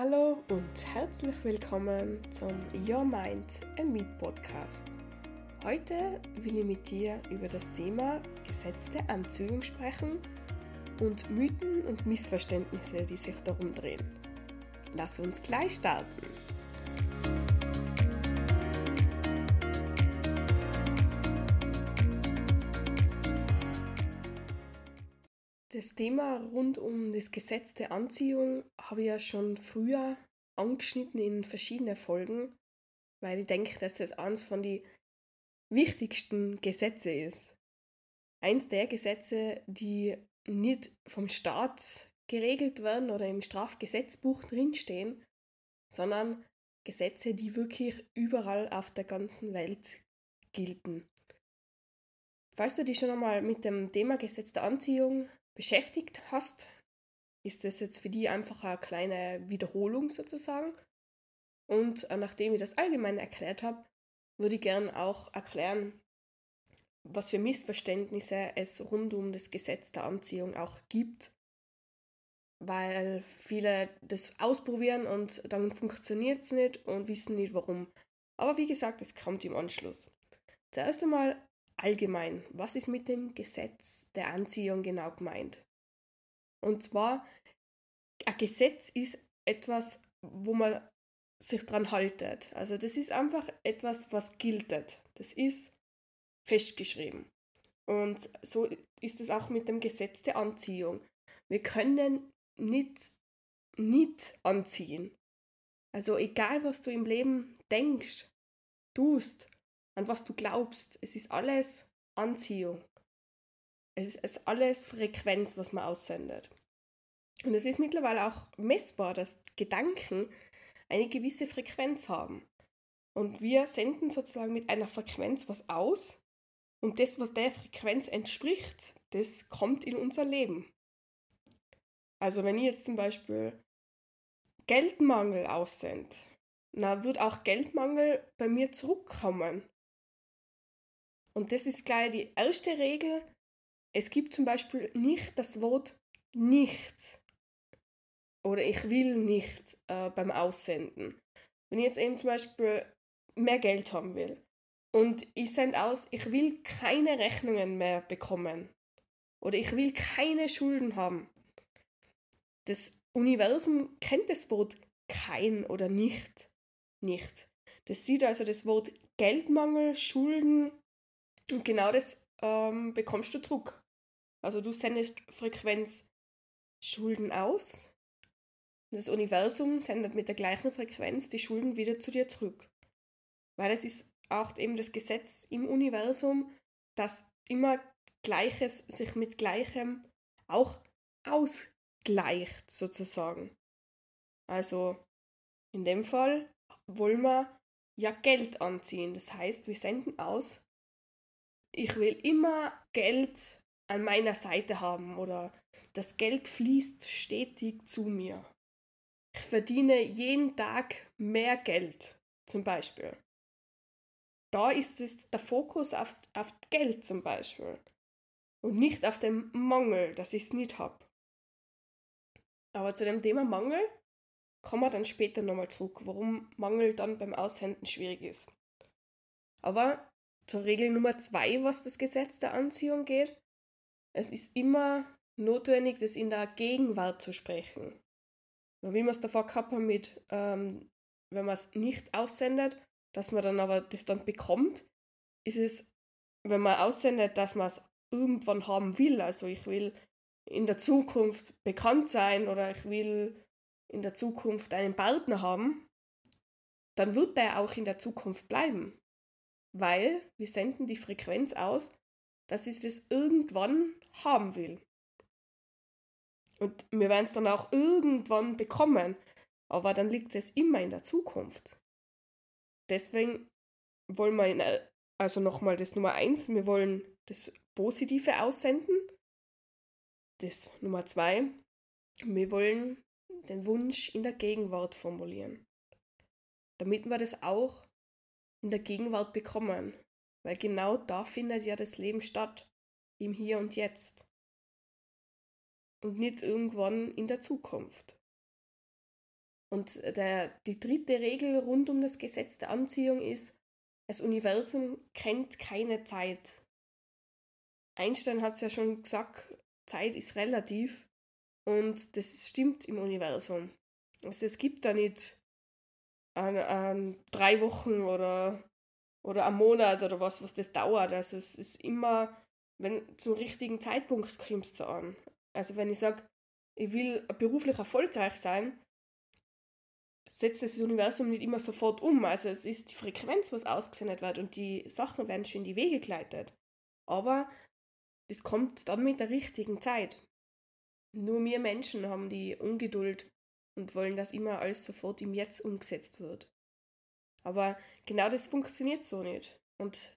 Hallo und herzlich willkommen zum Your Mind and Meet Podcast. Heute will ich mit dir über das Thema gesetzte Anziehung sprechen und Mythen und Missverständnisse, die sich darum drehen. Lass uns gleich starten. Das Thema rund um das Gesetz der Anziehung habe ich ja schon früher angeschnitten in verschiedenen Folgen, weil ich denke, dass das eines von den wichtigsten Gesetze ist. Eins der Gesetze, die nicht vom Staat geregelt werden oder im Strafgesetzbuch drinstehen, sondern Gesetze, die wirklich überall auf der ganzen Welt gelten. Falls du dich schon einmal mit dem Thema Gesetz der Anziehung beschäftigt hast, ist das jetzt für die einfach eine kleine Wiederholung sozusagen. Und äh, nachdem ich das allgemein erklärt habe, würde ich gern auch erklären, was für Missverständnisse es rund um das Gesetz der Anziehung auch gibt, weil viele das ausprobieren und dann funktioniert es nicht und wissen nicht warum. Aber wie gesagt, es kommt im Anschluss. Zuerst einmal allgemein, was ist mit dem Gesetz der Anziehung genau gemeint? Und zwar, ein Gesetz ist etwas, wo man sich dran haltet. Also das ist einfach etwas, was giltet. Das ist festgeschrieben. Und so ist es auch mit dem Gesetz der Anziehung. Wir können nicht, nicht anziehen. Also egal, was du im Leben denkst, tust, an was du glaubst. Es ist alles Anziehung. Es ist, es ist alles Frequenz, was man aussendet. Und es ist mittlerweile auch messbar, dass Gedanken eine gewisse Frequenz haben. Und wir senden sozusagen mit einer Frequenz was aus. Und das, was der Frequenz entspricht, das kommt in unser Leben. Also wenn ich jetzt zum Beispiel Geldmangel aussende, na, wird auch Geldmangel bei mir zurückkommen. Und das ist gleich die erste Regel. Es gibt zum Beispiel nicht das Wort nicht oder ich will nicht äh, beim Aussenden. Wenn ich jetzt eben zum Beispiel mehr Geld haben will und ich sende aus, ich will keine Rechnungen mehr bekommen oder ich will keine Schulden haben. Das Universum kennt das Wort kein oder nicht. Nicht. Das sieht also das Wort Geldmangel, Schulden und genau das ähm, bekommst du zurück. Also du sendest Frequenz Schulden aus. Das Universum sendet mit der gleichen Frequenz die Schulden wieder zu dir zurück. Weil es ist auch eben das Gesetz im Universum, dass immer Gleiches sich mit Gleichem auch ausgleicht, sozusagen. Also in dem Fall wollen wir ja Geld anziehen. Das heißt, wir senden aus, ich will immer Geld an meiner Seite haben oder das Geld fließt stetig zu mir. Ich verdiene jeden Tag mehr Geld, zum Beispiel. Da ist es der Fokus auf, auf Geld zum Beispiel und nicht auf den Mangel, dass ich es nicht habe. Aber zu dem Thema Mangel kommen wir dann später nochmal zurück, warum Mangel dann beim Aushänden schwierig ist. Aber zur Regel Nummer zwei, was das Gesetz der Anziehung geht. Es ist immer notwendig, das in der Gegenwart zu sprechen. Wie wir es davor gehabt haben mit, ähm, wenn man es nicht aussendet, dass man dann aber das dann bekommt, ist es, wenn man aussendet, dass man es irgendwann haben will. Also ich will in der Zukunft bekannt sein oder ich will in der Zukunft einen Partner haben, dann wird der auch in der Zukunft bleiben weil wir senden die Frequenz aus, dass ich das irgendwann haben will. Und wir werden es dann auch irgendwann bekommen, aber dann liegt es immer in der Zukunft. Deswegen wollen wir, in, also nochmal das Nummer eins, wir wollen das Positive aussenden. Das Nummer zwei, wir wollen den Wunsch in der Gegenwart formulieren. Damit wir das auch in der Gegenwart bekommen, weil genau da findet ja das Leben statt, im Hier und Jetzt und nicht irgendwann in der Zukunft. Und der, die dritte Regel rund um das Gesetz der Anziehung ist, das Universum kennt keine Zeit. Einstein hat es ja schon gesagt, Zeit ist relativ und das stimmt im Universum. Also es gibt da nicht an, an drei Wochen oder, oder einen Monat oder was, was das dauert. Also es ist immer, wenn zum richtigen Zeitpunkt kommt es an. Also wenn ich sage, ich will beruflich erfolgreich sein, setzt das Universum nicht immer sofort um. Also es ist die Frequenz, was ausgesendet wird und die Sachen werden schon in die Wege geleitet. Aber das kommt dann mit der richtigen Zeit. Nur wir Menschen haben die Ungeduld und wollen, dass immer alles sofort im Jetzt umgesetzt wird. Aber genau das funktioniert so nicht. Und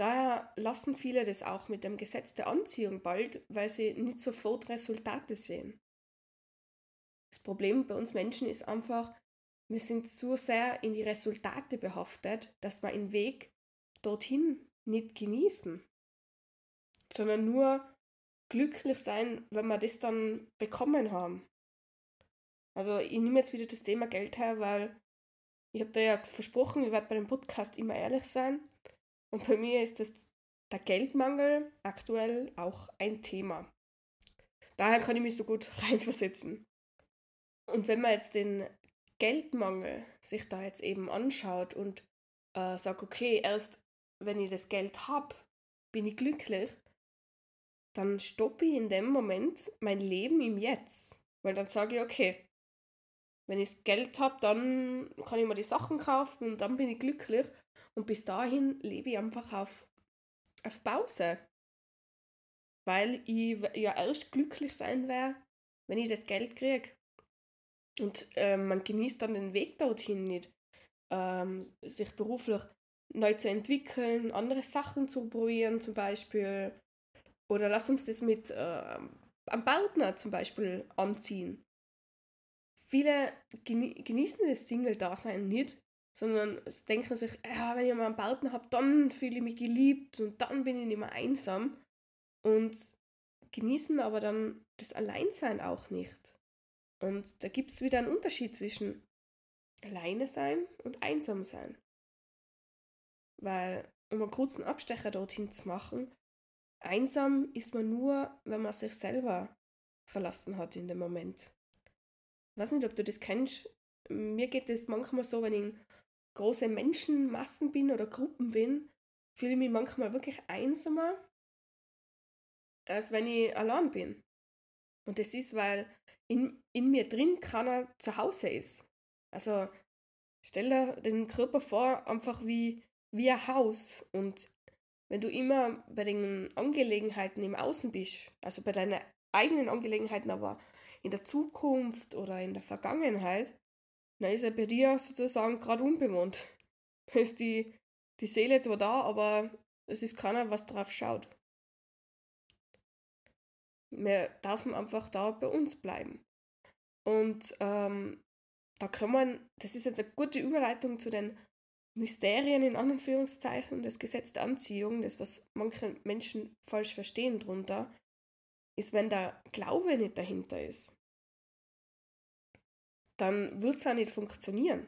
daher lassen viele das auch mit dem Gesetz der Anziehung bald, weil sie nicht sofort Resultate sehen. Das Problem bei uns Menschen ist einfach, wir sind so sehr in die Resultate behaftet, dass wir den Weg dorthin nicht genießen, sondern nur glücklich sein, wenn wir das dann bekommen haben. Also ich nehme jetzt wieder das Thema Geld her, weil ich habe da ja versprochen, ich werde bei dem Podcast immer ehrlich sein. Und bei mir ist das der Geldmangel aktuell auch ein Thema. Daher kann ich mich so gut reinversetzen. Und wenn man jetzt den Geldmangel sich da jetzt eben anschaut und äh, sagt, okay, erst wenn ich das Geld habe, bin ich glücklich, dann stoppe ich in dem Moment mein Leben im Jetzt. Weil dann sage ich, okay, wenn ich das Geld habe, dann kann ich mir die Sachen kaufen und dann bin ich glücklich. Und bis dahin lebe ich einfach auf, auf Pause. Weil ich ja erst glücklich sein werde, wenn ich das Geld kriege. Und äh, man genießt dann den Weg dorthin nicht. Ähm, sich beruflich neu zu entwickeln, andere Sachen zu probieren zum Beispiel. Oder lass uns das mit äh, einem Partner zum Beispiel anziehen viele genießen das Single-Dasein nicht, sondern denken sich, ja, wenn ich mal einen Partner habe, dann fühle ich mich geliebt und dann bin ich nicht mehr einsam. Und genießen aber dann das Alleinsein auch nicht. Und da gibt es wieder einen Unterschied zwischen alleine sein und einsam sein. Weil, um einen kurzen Abstecher dorthin zu machen, einsam ist man nur, wenn man sich selber verlassen hat in dem Moment weiß nicht, ob du das kennst. Mir geht es manchmal so, wenn ich große Menschenmassen bin oder Gruppen bin, fühle ich mich manchmal wirklich einsamer, als wenn ich allein bin. Und das ist, weil in, in mir drin keiner zu Hause ist. Also stell dir den Körper vor, einfach wie, wie ein Haus. Und wenn du immer bei den Angelegenheiten im Außen bist, also bei deinen eigenen Angelegenheiten, aber in der Zukunft oder in der Vergangenheit, dann ist er bei dir sozusagen gerade unbewohnt. Da ist die, die Seele zwar da, aber es ist keiner, was drauf schaut. Wir dürfen einfach da bei uns bleiben. Und ähm, da kann man, das ist jetzt eine gute Überleitung zu den Mysterien in Anführungszeichen, das Gesetz der Anziehung, das, was manche Menschen falsch verstehen drunter ist, wenn der Glaube nicht dahinter ist, dann wird es auch nicht funktionieren.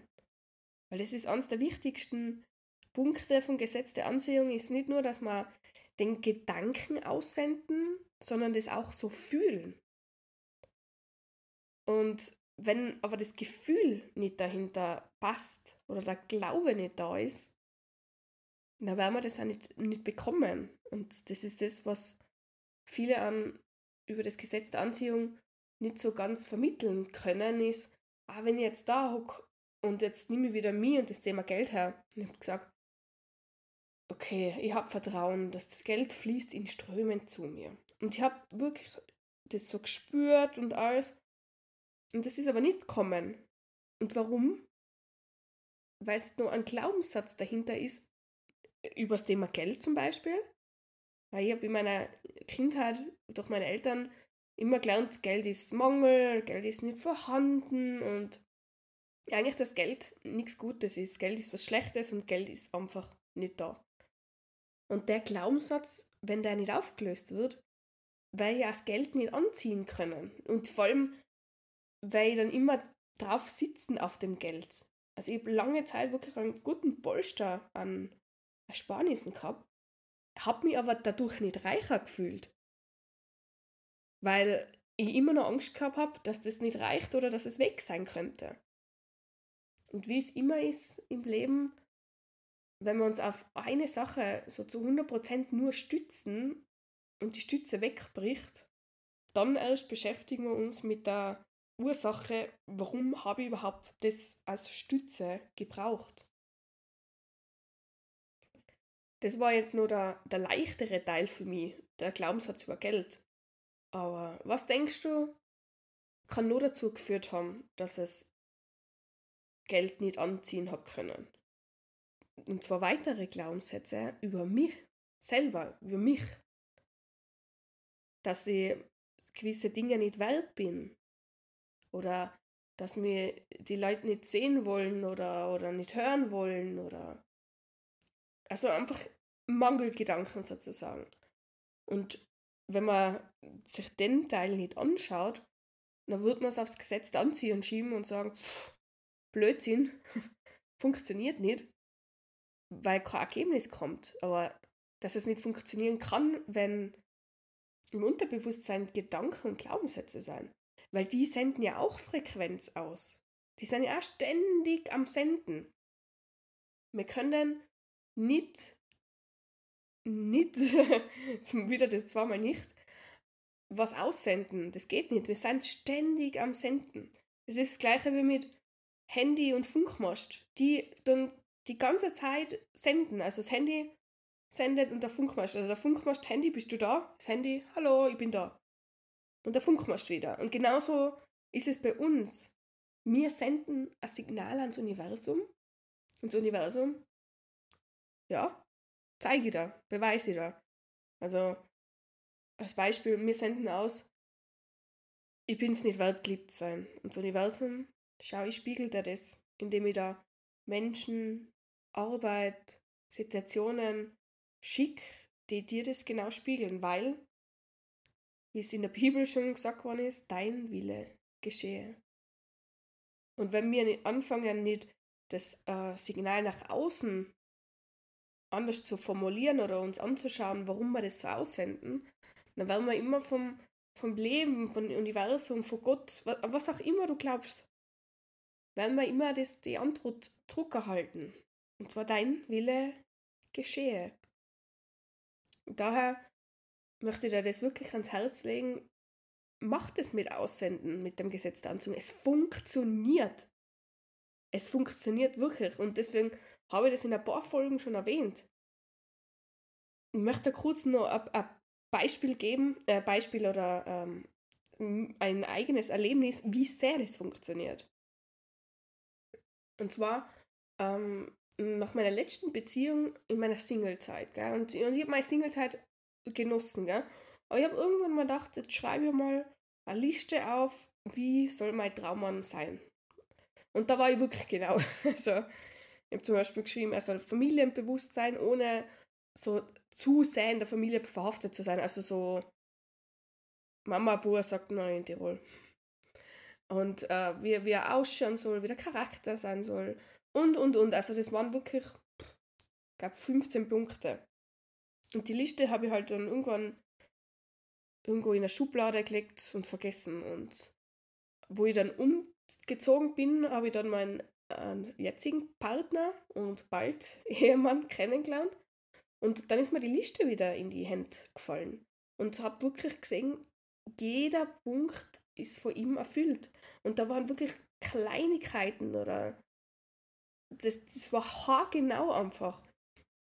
Weil das ist eines der wichtigsten Punkte vom Gesetz der Ansehung, ist nicht nur, dass wir den Gedanken aussenden, sondern das auch so fühlen. Und wenn aber das Gefühl nicht dahinter passt oder der Glaube nicht da ist, dann werden wir das auch nicht, nicht bekommen. Und das ist das, was viele an über das Gesetz der Anziehung nicht so ganz vermitteln können, ist, ah, wenn ich jetzt da hocke und jetzt nehme ich wieder mir und das Thema Geld her. Und ich habe gesagt, okay, ich habe Vertrauen, dass das Geld fließt in Strömen zu mir. Und ich habe wirklich das so gespürt und alles. Und das ist aber nicht kommen. Und warum? Weil es nur ein Glaubenssatz dahinter ist, über das Thema Geld zum Beispiel. Weil ich habe in meiner Kindheit durch meine Eltern immer gelernt, Geld ist Mangel, Geld ist nicht vorhanden und eigentlich das Geld nichts Gutes ist. Geld ist was Schlechtes und Geld ist einfach nicht da. Und der Glaubenssatz, wenn der nicht aufgelöst wird, weil ja das Geld nicht anziehen können. Und vor allem, weil ich dann immer drauf sitzen auf dem Geld. Also ich habe lange Zeit wirklich einen guten Polster an Ersparnissen gehabt, habe mich aber dadurch nicht reicher gefühlt. Weil ich immer noch Angst gehabt habe, dass das nicht reicht oder dass es weg sein könnte. Und wie es immer ist im Leben, wenn wir uns auf eine Sache so zu 100% nur stützen und die Stütze wegbricht, dann erst beschäftigen wir uns mit der Ursache, warum habe ich überhaupt das als Stütze gebraucht. Das war jetzt nur der, der leichtere Teil für mich, der Glaubenssatz über Geld. Aber was denkst du, kann nur dazu geführt haben, dass es Geld nicht anziehen habe können? Und zwar weitere Glaubenssätze über mich selber, über mich. Dass ich gewisse Dinge nicht wert bin. Oder dass mir die Leute nicht sehen wollen oder, oder nicht hören wollen oder also einfach Mangelgedanken sozusagen. Und wenn man sich den Teil nicht anschaut, dann wird man es aufs Gesetz anziehen und schieben und sagen, Blödsinn, funktioniert nicht, weil kein Ergebnis kommt. Aber dass es nicht funktionieren kann, wenn im Unterbewusstsein Gedanken und Glaubenssätze sein. Weil die senden ja auch Frequenz aus. Die sind ja auch ständig am Senden. Wir können nicht nicht, wieder das zweimal nicht, was aussenden. Das geht nicht. Wir sind ständig am Senden. Das ist das gleiche wie mit Handy und Funkmast, die dann die ganze Zeit senden. Also das Handy sendet und der Funkmast. Also der Funkmast, Handy, bist du da? Das Handy, hallo, ich bin da. Und der Funkmast wieder. Und genauso ist es bei uns. Wir senden ein Signal ans Universum. Und das Universum, ja, zeige ich da, beweise ich da. Also, als Beispiel, wir senden aus, ich bin es nicht wert, geliebt zu sein. Und das Universum, schau, ich spiegelt er das, indem ich da Menschen, Arbeit, Situationen schick, die dir das genau spiegeln, weil, wie es in der Bibel schon gesagt worden ist, dein Wille geschehe. Und wenn wir anfangen, nicht das äh, Signal nach außen anders zu formulieren oder uns anzuschauen, warum wir das so aussenden, dann werden wir immer vom, vom Leben, vom Universum, von Gott, was auch immer du glaubst, werden wir immer das, die Antwort zurückerhalten. Und zwar dein Wille geschehe. Und daher möchte ich dir das wirklich ans Herz legen. Mach das mit Aussenden, mit dem Gesetz der Anziehung. Es funktioniert. Es funktioniert wirklich. Und deswegen habe ich das in ein paar Folgen schon erwähnt. Ich möchte kurz noch ein, Beispiel geben, äh, Beispiel oder ähm, ein eigenes Erlebnis, wie sehr das funktioniert. Und zwar ähm, nach meiner letzten Beziehung in meiner Singlezeit. Und, und ich habe meine Singlezeit genossen. Gell? Aber ich habe irgendwann mal gedacht, jetzt schreibe ich mal eine Liste auf, wie soll mein Traummann sein. Und da war ich wirklich genau. Also ich habe zum Beispiel geschrieben, er soll familienbewusst sein, ohne so zu sehr in der Familie verhaftet zu sein. Also so Mama, Bua sagt man in Tirol. Und äh, wie, wie er ausschauen soll, wie der Charakter sein soll. Und, und, und. Also das waren wirklich, ich glaube, 15 Punkte. Und die Liste habe ich halt dann irgendwann irgendwo in eine Schublade gelegt und vergessen. Und wo ich dann umgezogen bin, habe ich dann meinen einen jetzigen Partner und bald Ehemann kennengelernt. Und dann ist mir die Liste wieder in die Hände gefallen. Und habe wirklich gesehen, jeder Punkt ist von ihm erfüllt. Und da waren wirklich Kleinigkeiten oder das, das war haargenau einfach.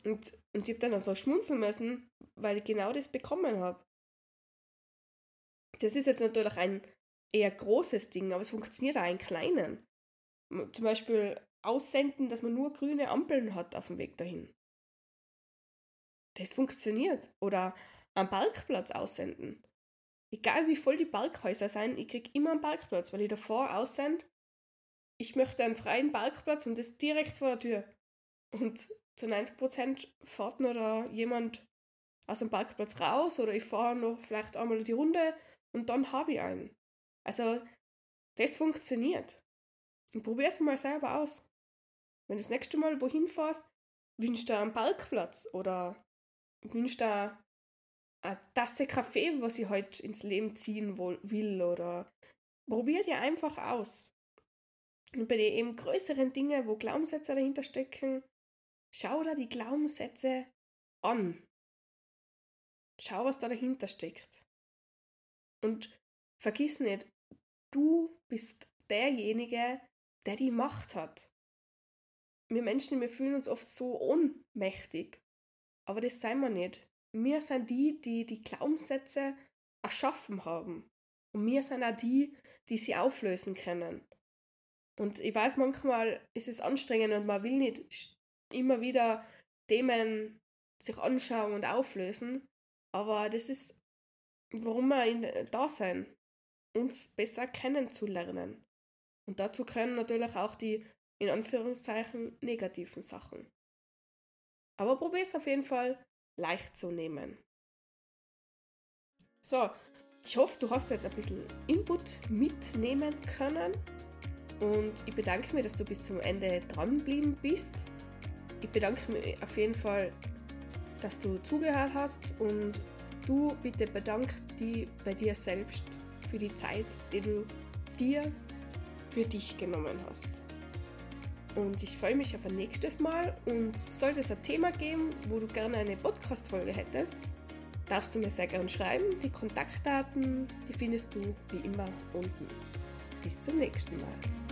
Und, und ich habe dann also schmunzeln müssen, weil ich genau das bekommen habe. Das ist jetzt natürlich ein eher großes Ding, aber es funktioniert auch in kleinen zum Beispiel aussenden, dass man nur grüne Ampeln hat auf dem Weg dahin. Das funktioniert. Oder am Parkplatz aussenden. Egal wie voll die Parkhäuser sein, ich kriege immer einen Parkplatz, weil ich davor aussende, ich möchte einen freien Parkplatz und das direkt vor der Tür. Und zu 90% fährt nur da jemand aus dem Parkplatz raus oder ich fahre noch vielleicht einmal die Runde und dann habe ich einen. Also, das funktioniert. Und probier es mal selber aus. Wenn du das nächste Mal wohin fährst, wünschst du einen Parkplatz oder wünschst du eine Tasse Kaffee, was ich heute ins Leben ziehen will oder probier dir einfach aus. Und bei den eben größeren Dingen, wo Glaubenssätze dahinter stecken, schau da die Glaubenssätze an. Schau, was da dahinter steckt. Und vergiss nicht, du bist derjenige, der die Macht hat. Wir Menschen, wir fühlen uns oft so ohnmächtig. Aber das seien wir nicht. Wir sind die, die die Glaubenssätze erschaffen haben. Und wir sind auch die, die sie auflösen können. Und ich weiß, manchmal ist es anstrengend und man will nicht immer wieder Themen sich anschauen und auflösen. Aber das ist, warum wir da sein, uns besser kennenzulernen. Und dazu können natürlich auch die, in Anführungszeichen, negativen Sachen. Aber probier es auf jeden Fall leicht zu nehmen. So, ich hoffe, du hast jetzt ein bisschen Input mitnehmen können. Und ich bedanke mich, dass du bis zum Ende dran geblieben bist. Ich bedanke mich auf jeden Fall, dass du zugehört hast und du bitte bedank dich bei dir selbst für die Zeit, die du dir für dich genommen hast. Und ich freue mich auf ein nächstes Mal und sollte es ein Thema geben, wo du gerne eine Podcast-Folge hättest, darfst du mir sehr gerne schreiben. Die Kontaktdaten, die findest du wie immer unten. Bis zum nächsten Mal.